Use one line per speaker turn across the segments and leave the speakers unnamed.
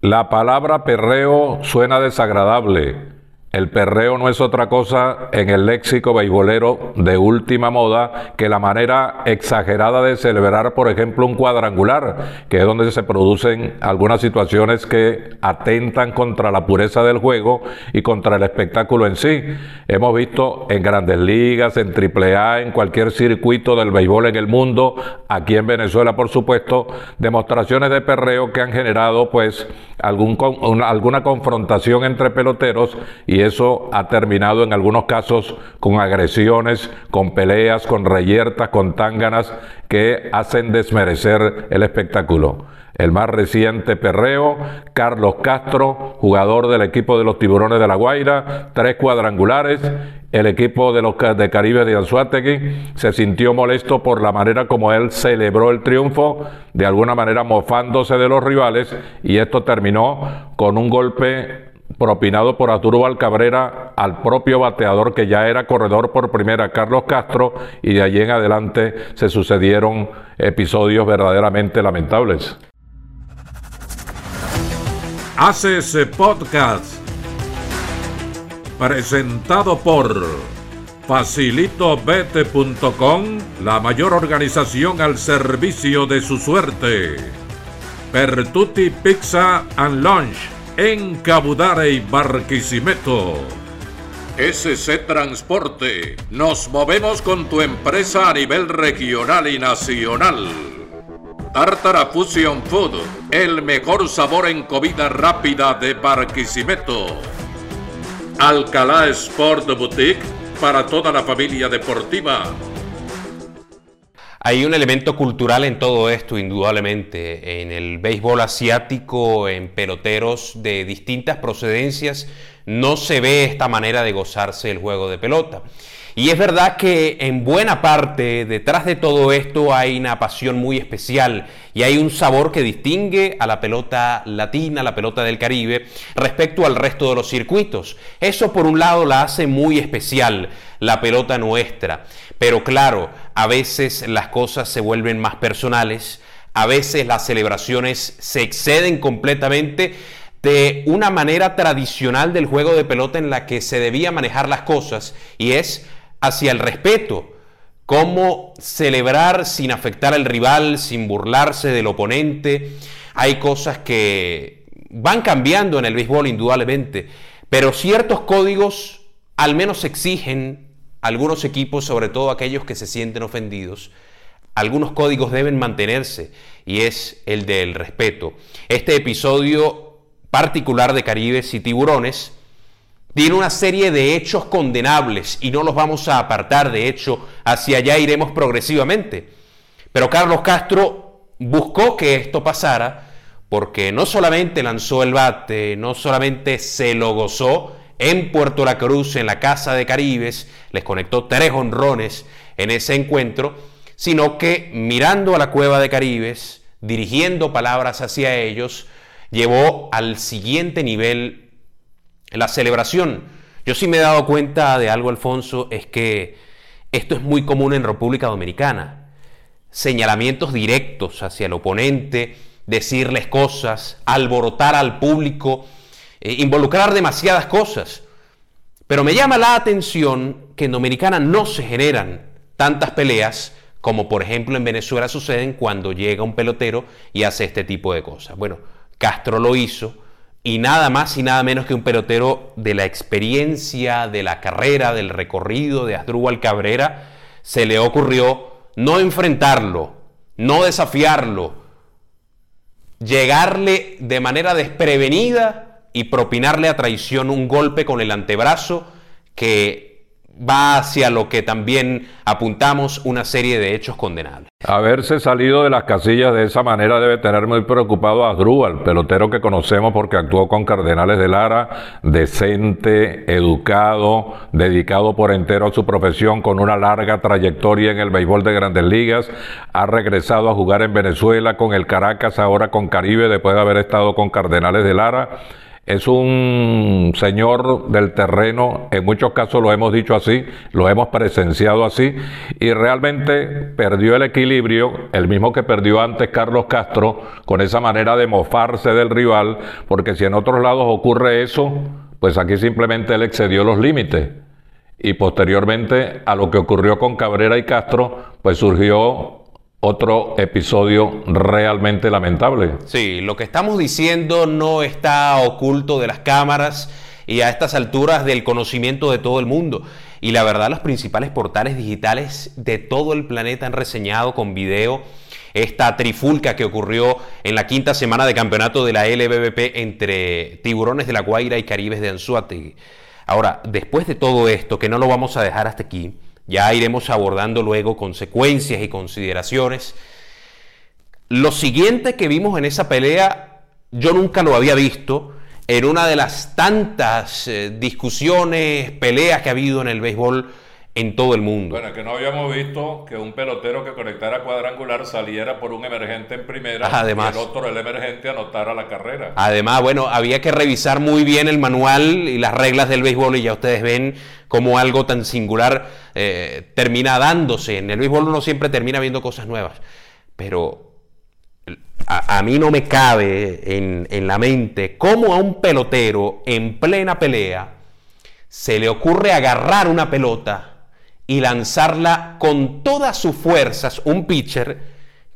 La palabra perreo suena desagradable el perreo no es otra cosa en el léxico beisbolero de última moda que la manera exagerada de celebrar, por ejemplo, un cuadrangular, que es donde se producen algunas situaciones que atentan contra la pureza del juego y contra el espectáculo en sí. Hemos visto en grandes ligas, en AAA, en cualquier circuito del béisbol en el mundo, aquí en Venezuela, por supuesto, demostraciones de perreo que han generado, pues, algún, alguna confrontación entre peloteros y y eso ha terminado en algunos casos con agresiones, con peleas, con reyertas, con tánganas que hacen desmerecer el espectáculo. El más reciente perreo, Carlos Castro, jugador del equipo de los Tiburones de la Guaira, tres cuadrangulares. El equipo de los de Caribe de Anzuategui se sintió molesto por la manera como él celebró el triunfo, de alguna manera mofándose de los rivales, y esto terminó con un golpe propinado por Arturo Cabrera al propio bateador que ya era corredor por primera, Carlos Castro, y de allí en adelante se sucedieron episodios verdaderamente lamentables.
Hace ese podcast presentado por facilitobete.com, la mayor organización al servicio de su suerte. Pertuti Pizza and Lunch en Cabudare y Barquisimeto. SC Transporte. Nos movemos con tu empresa a nivel regional y nacional. Tartara Fusion Food, el mejor sabor en comida rápida de Barquisimeto. Alcalá Sport Boutique para toda la familia deportiva
hay un elemento cultural en todo esto, indudablemente. En el béisbol asiático, en peloteros de distintas procedencias, no se ve esta manera de gozarse el juego de pelota. Y es verdad que en buena parte detrás de todo esto hay una pasión muy especial y hay un sabor que distingue a la pelota latina, la pelota del Caribe, respecto al resto de los circuitos. Eso por un lado la hace muy especial, la pelota nuestra. Pero claro, a veces las cosas se vuelven más personales, a veces las celebraciones se exceden completamente de una manera tradicional del juego de pelota en la que se debía manejar las cosas y es hacia el respeto. Cómo celebrar sin afectar al rival, sin burlarse del oponente. Hay cosas que van cambiando en el béisbol indudablemente, pero ciertos códigos al menos exigen algunos equipos, sobre todo aquellos que se sienten ofendidos, algunos códigos deben mantenerse y es el del respeto. Este episodio particular de Caribes y Tiburones tiene una serie de hechos condenables y no los vamos a apartar, de hecho, hacia allá iremos progresivamente. Pero Carlos Castro buscó que esto pasara porque no solamente lanzó el bate, no solamente se lo gozó, en Puerto La Cruz, en la Casa de Caribes, les conectó tres honrones en ese encuentro, sino que mirando a la cueva de Caribes, dirigiendo palabras hacia ellos, llevó al siguiente nivel la celebración. Yo sí me he dado cuenta de algo, Alfonso, es que esto es muy común en República Dominicana. Señalamientos directos hacia el oponente, decirles cosas, alborotar al público eh, involucrar demasiadas cosas. Pero me llama la atención que en Dominicana no se generan tantas peleas como por ejemplo en Venezuela suceden cuando llega un pelotero y hace este tipo de cosas. Bueno, Castro lo hizo y nada más y nada menos que un pelotero de la experiencia, de la carrera, del recorrido de Asdrúbal Cabrera, se le ocurrió no enfrentarlo, no desafiarlo, llegarle de manera desprevenida y propinarle a traición un golpe con el antebrazo que va hacia lo que también apuntamos una serie de hechos condenables.
Haberse salido de las casillas de esa manera debe tener muy preocupado a Grúbal, pelotero que conocemos porque actuó con Cardenales de Lara, decente, educado, dedicado por entero a su profesión, con una larga trayectoria en el béisbol de grandes ligas, ha regresado a jugar en Venezuela con el Caracas, ahora con Caribe, después de haber estado con Cardenales de Lara es un señor del terreno, en muchos casos lo hemos dicho así, lo hemos presenciado así, y realmente perdió el equilibrio, el mismo que perdió antes Carlos Castro, con esa manera de mofarse del rival, porque si en otros lados ocurre eso, pues aquí simplemente él excedió los límites. Y posteriormente a lo que ocurrió con Cabrera y Castro, pues surgió otro episodio realmente lamentable.
Sí, lo que estamos diciendo no está oculto de las cámaras y a estas alturas del conocimiento de todo el mundo. Y la verdad, los principales portales digitales de todo el planeta han reseñado con video esta trifulca que ocurrió en la quinta semana de campeonato de la LBBP entre Tiburones de la Guaira y Caribes de Anzuategui. Ahora, después de todo esto, que no lo vamos a dejar hasta aquí, ya iremos abordando luego consecuencias y consideraciones. Lo siguiente que vimos en esa pelea, yo nunca lo había visto en una de las tantas eh, discusiones, peleas que ha habido en el béisbol en todo el mundo.
Bueno, que no habíamos visto que un pelotero que conectara cuadrangular saliera por un emergente en primera
además,
y el otro, el emergente, anotara la carrera.
Además, bueno, había que revisar muy bien el manual y las reglas del béisbol y ya ustedes ven cómo algo tan singular eh, termina dándose. En el béisbol uno siempre termina viendo cosas nuevas, pero a, mí no me cabe en, en la mente cómo a un pelotero en plena pelea se le ocurre agarrar una pelota y lanzarla con todas sus fuerzas, un pitcher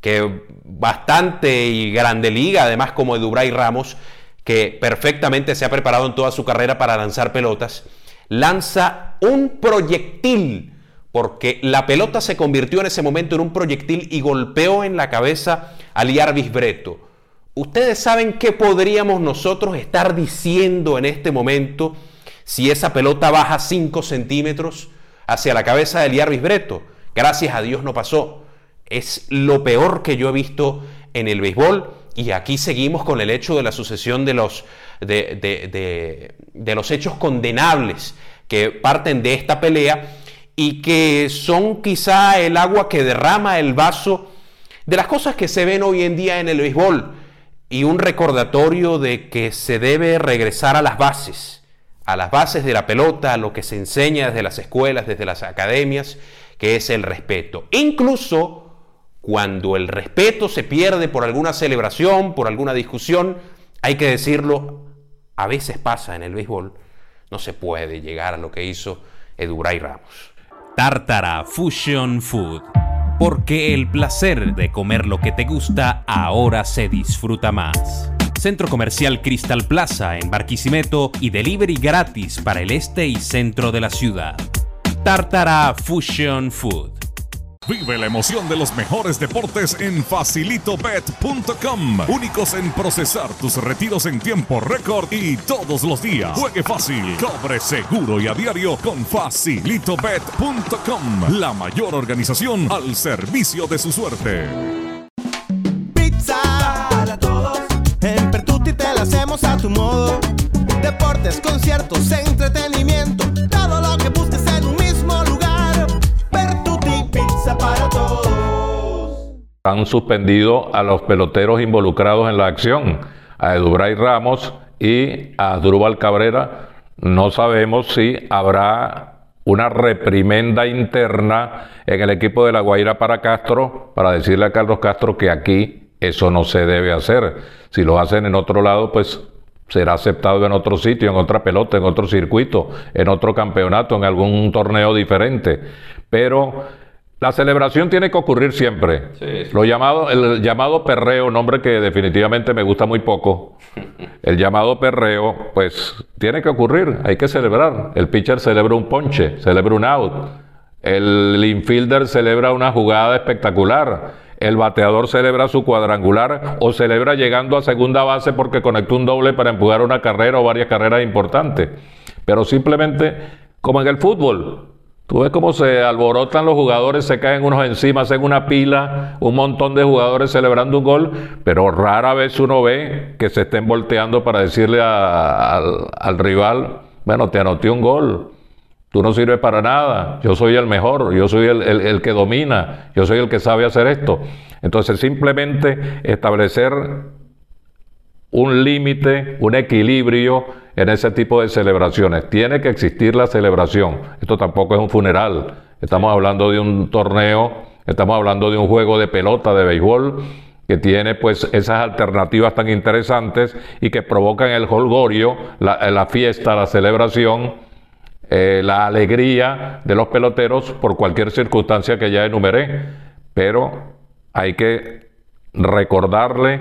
que bastante y grande liga, además como Edubray Ramos, que perfectamente se ha preparado en toda su carrera para lanzar pelotas, lanza un proyectil, porque la pelota se convirtió en ese momento en un proyectil y golpeó en la cabeza a Liarvis Breto. Ustedes saben qué podríamos nosotros estar diciendo en este momento si esa pelota baja 5 centímetros hacia la cabeza de Liar Breto. Gracias a Dios no pasó. Es lo peor que yo he visto en el béisbol. Y aquí seguimos con el hecho de la sucesión de los, de, de los hechos condenables que parten de esta pelea y que son quizá el agua que derrama el vaso de las cosas que se ven hoy en día en el béisbol y un recordatorio de que se debe regresar a las bases a las bases de la pelota, a lo que se enseña desde las escuelas, desde las academias, que es el respeto. Incluso cuando el respeto se pierde por alguna celebración, por alguna discusión, hay que decirlo, a veces pasa en el béisbol, no se puede llegar a lo que hizo Eduray Ramos.
Tartara Fusion Food. Porque el placer de comer lo que te gusta ahora se disfruta más. Centro Comercial Crystal Plaza en Barquisimeto y delivery gratis para el este y centro de la ciudad. Tartara Fusion Food.
Vive la emoción de los mejores deportes en facilitobet.com. Únicos en procesar tus retiros en tiempo récord y todos los días. Juegue fácil, cobre seguro y a diario con facilitobet.com. La mayor organización al servicio de su suerte.
Modo. Deportes, conciertos, entretenimiento, todo lo que busques en un mismo lugar. Pertuti Pizza para todos.
Han suspendido a los peloteros involucrados en la acción, a Edubray Ramos y a Drubal Cabrera. No sabemos si habrá una reprimenda interna en el equipo de La Guaira para Castro, para decirle a Carlos Castro que aquí eso no se debe hacer. Si lo hacen en otro lado, pues será aceptado en otro sitio, en otra pelota, en otro circuito, en otro campeonato, en algún torneo diferente. Pero la celebración tiene que ocurrir siempre. Lo llamado, el llamado perreo, nombre que definitivamente me gusta muy poco. El llamado perreo, pues tiene que ocurrir, hay que celebrar. El pitcher celebra un ponche, celebra un out. El infielder celebra una jugada espectacular el bateador celebra su cuadrangular o celebra llegando a segunda base porque conectó un doble para empujar una carrera o varias carreras importantes. Pero simplemente, como en el fútbol, tú ves cómo se alborotan los jugadores, se caen unos encima, hacen una pila, un montón de jugadores celebrando un gol, pero rara vez uno ve que se estén volteando para decirle al, al rival, bueno, te anoté un gol. Tú no sirves para nada, yo soy el mejor, yo soy el, que domina, yo soy el que sabe hacer esto. Entonces simplemente establecer un límite, un equilibrio en ese tipo de celebraciones. Tiene que existir la celebración. Esto tampoco es un funeral. Estamos hablando de un torneo, estamos hablando de un juego de pelota, de béisbol, que tiene pues esas alternativas tan interesantes y que provocan el holgorio, la, la fiesta, la celebración, eh, la alegría de los peloteros por cualquier circunstancia que ya enumeré. Pero hay que recordarle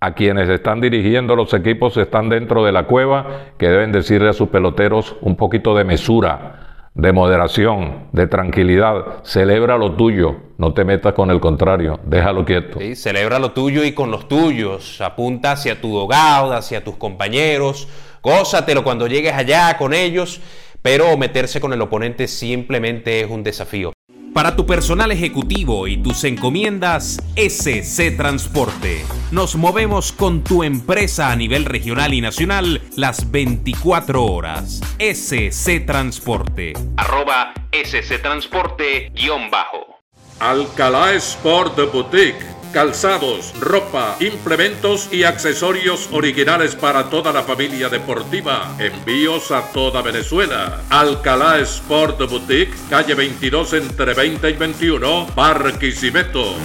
a quienes están dirigiendo los equipos, están dentro de la cueva, que deben decirle a sus peloteros un poquito de mesura, de moderación, de tranquilidad. Celebra lo tuyo, no te metas con el contrario, déjalo quieto.
Sí, celebra lo tuyo y con los tuyos. Apunta hacia tu dogado, hacia tus compañeros. Gózatelo cuando llegues allá con ellos, pero meterse con el oponente simplemente es un desafío.
Para tu personal ejecutivo y tus encomiendas, SC Transporte. Nos movemos con tu empresa a nivel regional y nacional las 24 horas. SC Transporte.
Arroba SC Transporte guion bajo.
Alcalá Sport Boutique. Calzados, ropa, implementos y accesorios originales para toda la familia deportiva. Envíos a toda Venezuela. Alcalá Sport Boutique, calle 22 entre 20 y 21, Barquisimeto.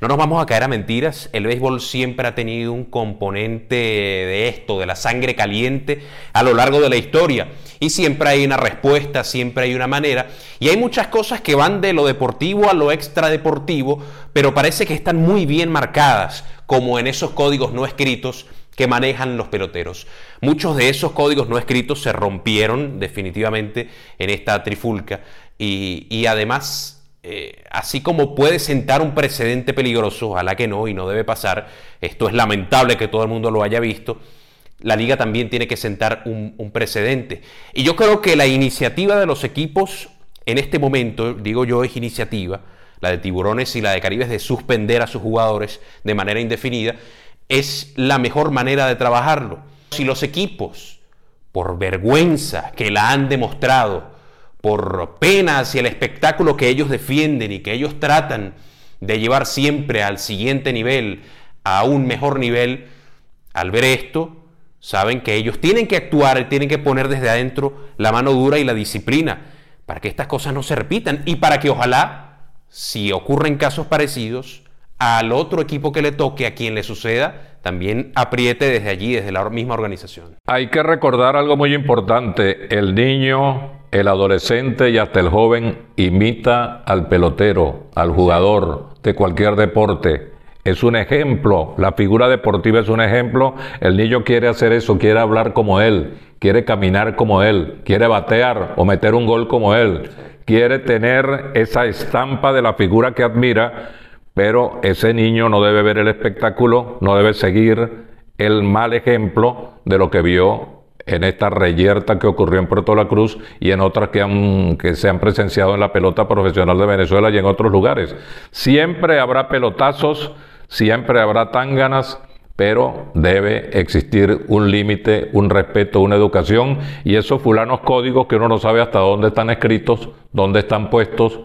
No nos vamos a caer a mentiras, el béisbol siempre ha tenido un componente de esto, de la sangre caliente a lo largo de la historia. Y siempre hay una respuesta, siempre hay una manera. Y hay muchas cosas que van de lo deportivo a lo extradeportivo, pero parece que están muy bien marcadas, como en esos códigos no escritos que manejan los peloteros. Muchos de esos códigos no escritos se rompieron definitivamente en esta trifulca y, y además eh, así como puede sentar un precedente peligroso, ojalá que no y no debe pasar, esto es lamentable que todo el mundo lo haya visto, la liga también tiene que sentar un, un precedente. Y yo creo que la iniciativa de los equipos en este momento, digo yo, es iniciativa, la de Tiburones y la de Caribes, de suspender a sus jugadores de manera indefinida, es la mejor manera de trabajarlo. Si los equipos, por vergüenza que la han demostrado, por pena hacia el espectáculo que ellos defienden y que ellos tratan de llevar siempre al siguiente nivel, a un mejor nivel, al ver esto, saben que ellos tienen que actuar, y tienen que poner desde adentro la mano dura y la disciplina para que estas cosas no se repitan y para que ojalá, si ocurren casos parecidos, al otro equipo que le toque, a quien le suceda, también apriete desde allí, desde la misma organización.
Hay que recordar algo muy importante. El niño, el adolescente y hasta el joven imita al pelotero, al jugador de cualquier deporte. Es un ejemplo, la figura deportiva es un ejemplo. El niño quiere hacer eso, quiere hablar como él, quiere caminar como él, quiere batear o meter un gol como él, quiere tener esa estampa de la figura que admira pero ese niño no debe ver el espectáculo, no debe seguir el mal ejemplo de lo que vio en esta reyerta que ocurrió en Puerto La Cruz y en otras que, han, que se han presenciado en la pelota profesional de Venezuela y en otros lugares. Siempre habrá pelotazos, siempre habrá tánganas, pero debe existir un límite, un respeto, una educación y esos fulanos códigos que uno no sabe hasta dónde están escritos, dónde están puestos,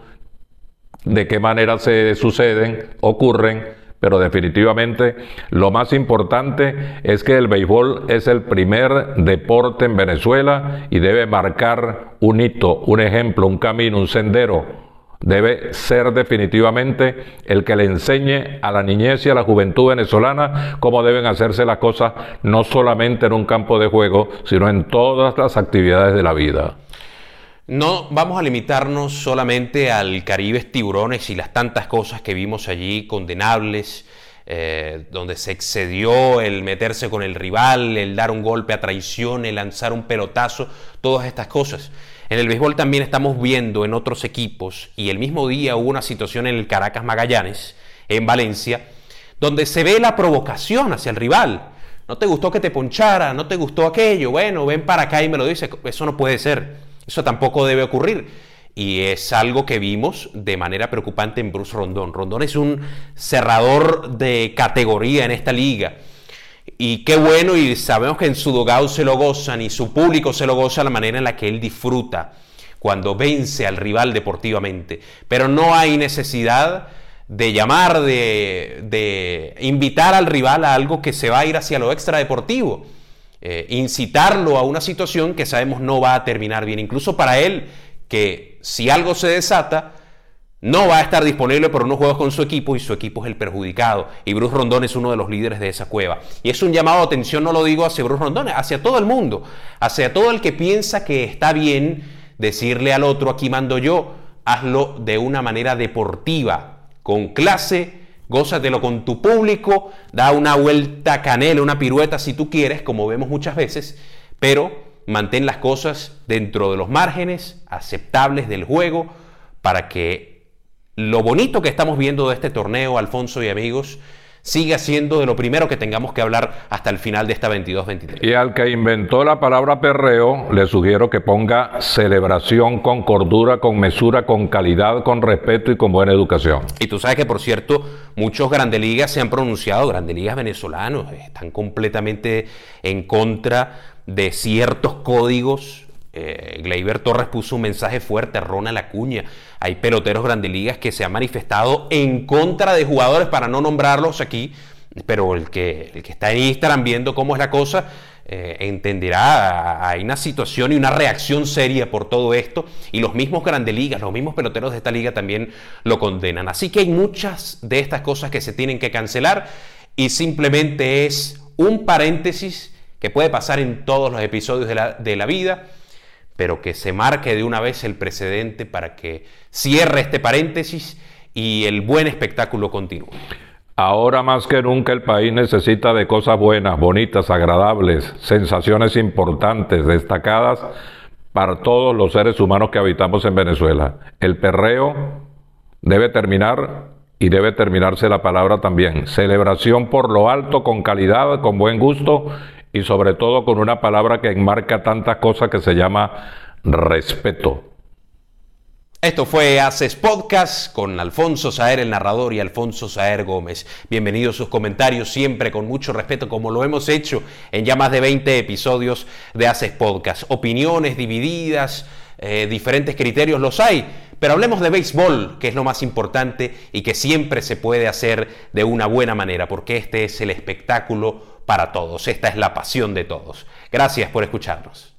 de qué manera se suceden, ocurren, pero definitivamente lo más importante es que el béisbol es el primer deporte en Venezuela y debe marcar un hito, un ejemplo, un camino, un sendero. Debe ser definitivamente el que le enseñe a la niñez y a la juventud venezolana cómo deben hacerse las cosas, no solamente en un campo de juego, sino en todas las actividades de la vida.
No vamos a limitarnos solamente al Caribes Tiburones y las tantas cosas que vimos allí condenables, eh, donde se excedió el meterse con el rival, el dar un golpe a traición, el lanzar un pelotazo, todas estas cosas. En el béisbol también estamos viendo en otros equipos, y el mismo día hubo una situación en el Caracas Magallanes, en Valencia, donde se ve la provocación hacia el rival. No te gustó que te ponchara, no te gustó aquello, bueno, ven para acá y me lo dice. Eso no puede ser. Eso tampoco debe ocurrir. Y es algo que vimos de manera preocupante en Bruce Rondón. Rondón es un cerrador de categoría en esta liga. Y qué bueno, y sabemos que en su dogado se lo gozan y su público se lo goza la manera en la que él disfruta cuando vence al rival deportivamente. Pero no hay necesidad de llamar, de, de, invitar al rival a algo que se va a ir hacia lo extradeportivo, eh, incitarlo a una situación que sabemos no va a terminar bien, incluso para él, que si algo se desata, no va a estar disponible por unos juegos con su equipo y su equipo es el perjudicado. Y Bruce Rondón es uno de los líderes de esa cueva. Y es un llamado a atención, no lo digo hacia Bruce Rondón, hacia todo el mundo, hacia todo el que piensa que está bien decirle al otro, aquí mando yo, hazlo de una manera deportiva, con clase, gózatelo con tu público, da una vuelta canela, una pirueta si tú quieres, como vemos muchas veces, pero mantén las cosas dentro de los márgenes aceptables del juego para que lo bonito que estamos viendo de este torneo, Alfonso y amigos, siga siendo de lo primero que tengamos que hablar hasta el final de esta 22-23.
Y al que inventó la palabra perreo, le sugiero que ponga celebración con cordura, con mesura, con calidad, con respeto y con buena educación.
Y tú sabes que, por cierto, muchos grandes ligas se han pronunciado, grandes ligas venezolanos, están completamente en contra de ciertos códigos eh, Gleyber Torres puso un mensaje fuerte a Ronald Acuña. Hay peloteros grandes ligas que se han manifestado en contra de jugadores, para no nombrarlos aquí, pero el que, el que está en Instagram viendo cómo es la cosa, eh, entenderá, hay una situación y una reacción seria por todo esto, y los mismos grandes ligas, los mismos peloteros de esta liga también lo condenan. Así que hay muchas de estas cosas que se tienen que cancelar, y simplemente es un paréntesis que puede pasar en todos los episodios de la, de la vida pero que se marque de una vez el precedente para que cierre este paréntesis y el buen espectáculo continúe.
Ahora más que nunca el país necesita de cosas buenas, bonitas, agradables, sensaciones importantes, destacadas para todos los seres humanos que habitamos en Venezuela. El perreo debe terminar y debe terminarse la palabra también. Celebración por lo alto, con calidad, con buen gusto y sobre todo con una palabra que enmarca tantas cosas que se llama respeto.
Esto fue Haces Podcast con Alfonso Saer, el narrador, y Alfonso Saer Gómez. Bienvenidos sus comentarios, siempre con mucho respeto, como lo hemos hecho en ya más de 20 episodios de Haces Podcast. Opiniones divididas, eh, diferentes criterios los hay, pero hablemos de béisbol, que es lo más importante y que siempre se puede hacer de una buena manera, porque este es el espectáculo para todos. Esta es la pasión de todos. Gracias por escucharnos.